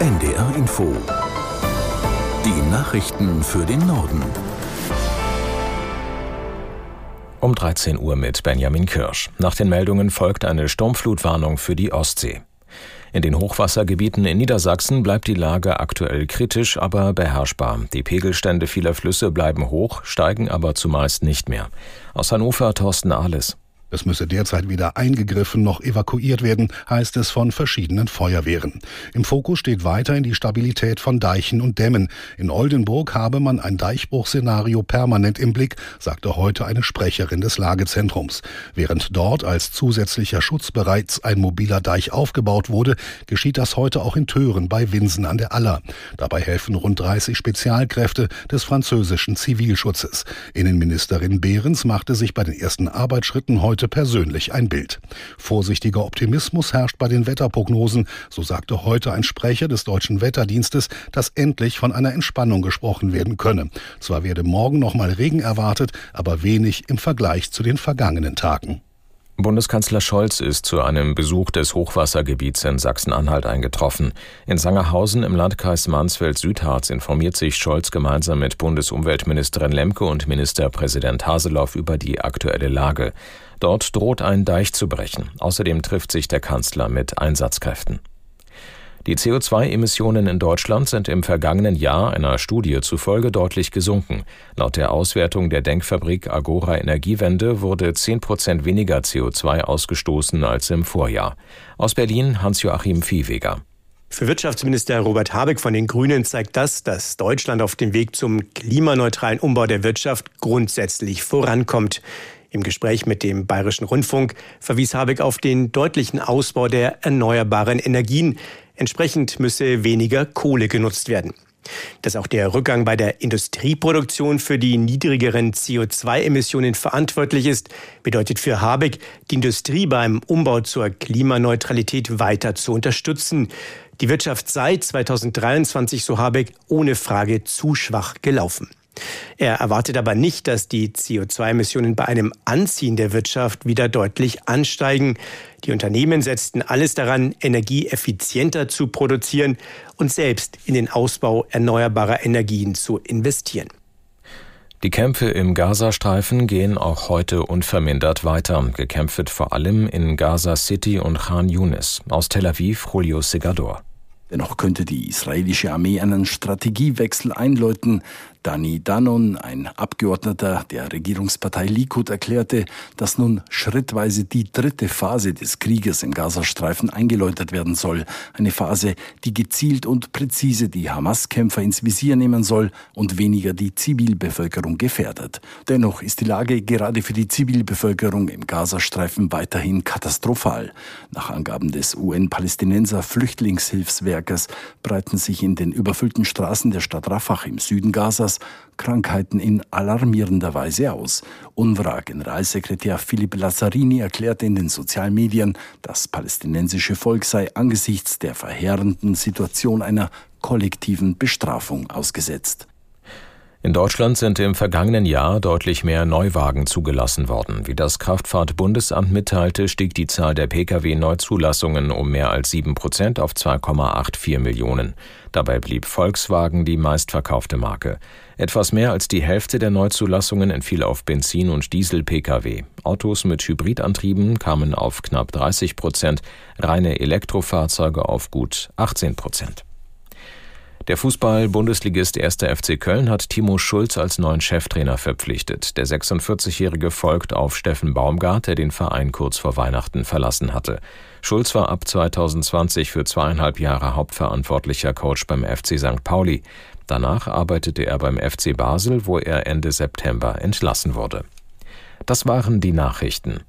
NDR Info. Die Nachrichten für den Norden. Um 13 Uhr mit Benjamin Kirsch. Nach den Meldungen folgt eine Sturmflutwarnung für die Ostsee. In den Hochwassergebieten in Niedersachsen bleibt die Lage aktuell kritisch, aber beherrschbar. Die Pegelstände vieler Flüsse bleiben hoch, steigen aber zumeist nicht mehr. Aus Hannover Thorsten Ahles. Es müsse derzeit weder eingegriffen noch evakuiert werden, heißt es von verschiedenen Feuerwehren. Im Fokus steht weiterhin die Stabilität von Deichen und Dämmen. In Oldenburg habe man ein Deichbruchszenario permanent im Blick, sagte heute eine Sprecherin des Lagezentrums. Während dort als zusätzlicher Schutz bereits ein mobiler Deich aufgebaut wurde, geschieht das heute auch in Tören bei Winsen an der Aller. Dabei helfen rund 30 Spezialkräfte des französischen Zivilschutzes. Innenministerin Behrens machte sich bei den ersten Arbeitsschritten heute heute persönlich ein Bild. Vorsichtiger Optimismus herrscht bei den Wetterprognosen. So sagte heute ein Sprecher des deutschen Wetterdienstes, dass endlich von einer Entspannung gesprochen werden könne. Zwar werde morgen noch mal Regen erwartet, aber wenig im Vergleich zu den vergangenen Tagen. Bundeskanzler Scholz ist zu einem Besuch des Hochwassergebiets in Sachsen-Anhalt eingetroffen. In Sangerhausen im Landkreis Mansfeld-Südharz informiert sich Scholz gemeinsam mit Bundesumweltministerin Lemke und Ministerpräsident Haseloff über die aktuelle Lage. Dort droht ein Deich zu brechen. Außerdem trifft sich der Kanzler mit Einsatzkräften. Die CO2-Emissionen in Deutschland sind im vergangenen Jahr einer Studie zufolge deutlich gesunken. Laut der Auswertung der Denkfabrik Agora Energiewende wurde 10 Prozent weniger CO2 ausgestoßen als im Vorjahr. Aus Berlin Hans-Joachim Viehweger. Für Wirtschaftsminister Robert Habeck von den Grünen zeigt das, dass Deutschland auf dem Weg zum klimaneutralen Umbau der Wirtschaft grundsätzlich vorankommt. Im Gespräch mit dem Bayerischen Rundfunk verwies Habeck auf den deutlichen Ausbau der erneuerbaren Energien. Entsprechend müsse weniger Kohle genutzt werden. Dass auch der Rückgang bei der Industrieproduktion für die niedrigeren CO2-Emissionen verantwortlich ist, bedeutet für Habeck, die Industrie beim Umbau zur Klimaneutralität weiter zu unterstützen. Die Wirtschaft sei 2023, so Habeck, ohne Frage zu schwach gelaufen. Er erwartet aber nicht, dass die CO2-Emissionen bei einem Anziehen der Wirtschaft wieder deutlich ansteigen. Die Unternehmen setzten alles daran, Energie effizienter zu produzieren und selbst in den Ausbau erneuerbarer Energien zu investieren. Die Kämpfe im Gazastreifen gehen auch heute unvermindert weiter. Gekämpft wird vor allem in Gaza City und Khan Yunis. Aus Tel Aviv, Julio Segador. Dennoch könnte die israelische Armee einen Strategiewechsel einläuten. Dani Danon, ein Abgeordneter der Regierungspartei Likud, erklärte, dass nun schrittweise die dritte Phase des Krieges im Gazastreifen eingeläutet werden soll. Eine Phase, die gezielt und präzise die Hamas-Kämpfer ins Visier nehmen soll und weniger die Zivilbevölkerung gefährdet. Dennoch ist die Lage gerade für die Zivilbevölkerung im Gazastreifen weiterhin katastrophal. Nach Angaben des UN-Palästinenser Flüchtlingshilfswerkes breiten sich in den überfüllten Straßen der Stadt Rafah im Süden Gazas Krankheiten in alarmierender Weise aus. UNRWA-Generalsekretär Philipp Lazzarini erklärte in den Sozialmedien, das palästinensische Volk sei angesichts der verheerenden Situation einer kollektiven Bestrafung ausgesetzt. In Deutschland sind im vergangenen Jahr deutlich mehr Neuwagen zugelassen worden. Wie das Kraftfahrtbundesamt mitteilte, stieg die Zahl der Pkw-Neuzulassungen um mehr als sieben Prozent auf 2,84 Millionen. Dabei blieb Volkswagen die meistverkaufte Marke. Etwas mehr als die Hälfte der Neuzulassungen entfiel auf Benzin- und Diesel-Pkw. Autos mit Hybridantrieben kamen auf knapp 30 Prozent, reine Elektrofahrzeuge auf gut 18 Prozent. Der Fußball-Bundesligist 1. FC Köln hat Timo Schulz als neuen Cheftrainer verpflichtet. Der 46-Jährige folgt auf Steffen Baumgart, der den Verein kurz vor Weihnachten verlassen hatte. Schulz war ab 2020 für zweieinhalb Jahre hauptverantwortlicher Coach beim FC St. Pauli. Danach arbeitete er beim FC Basel, wo er Ende September entlassen wurde. Das waren die Nachrichten.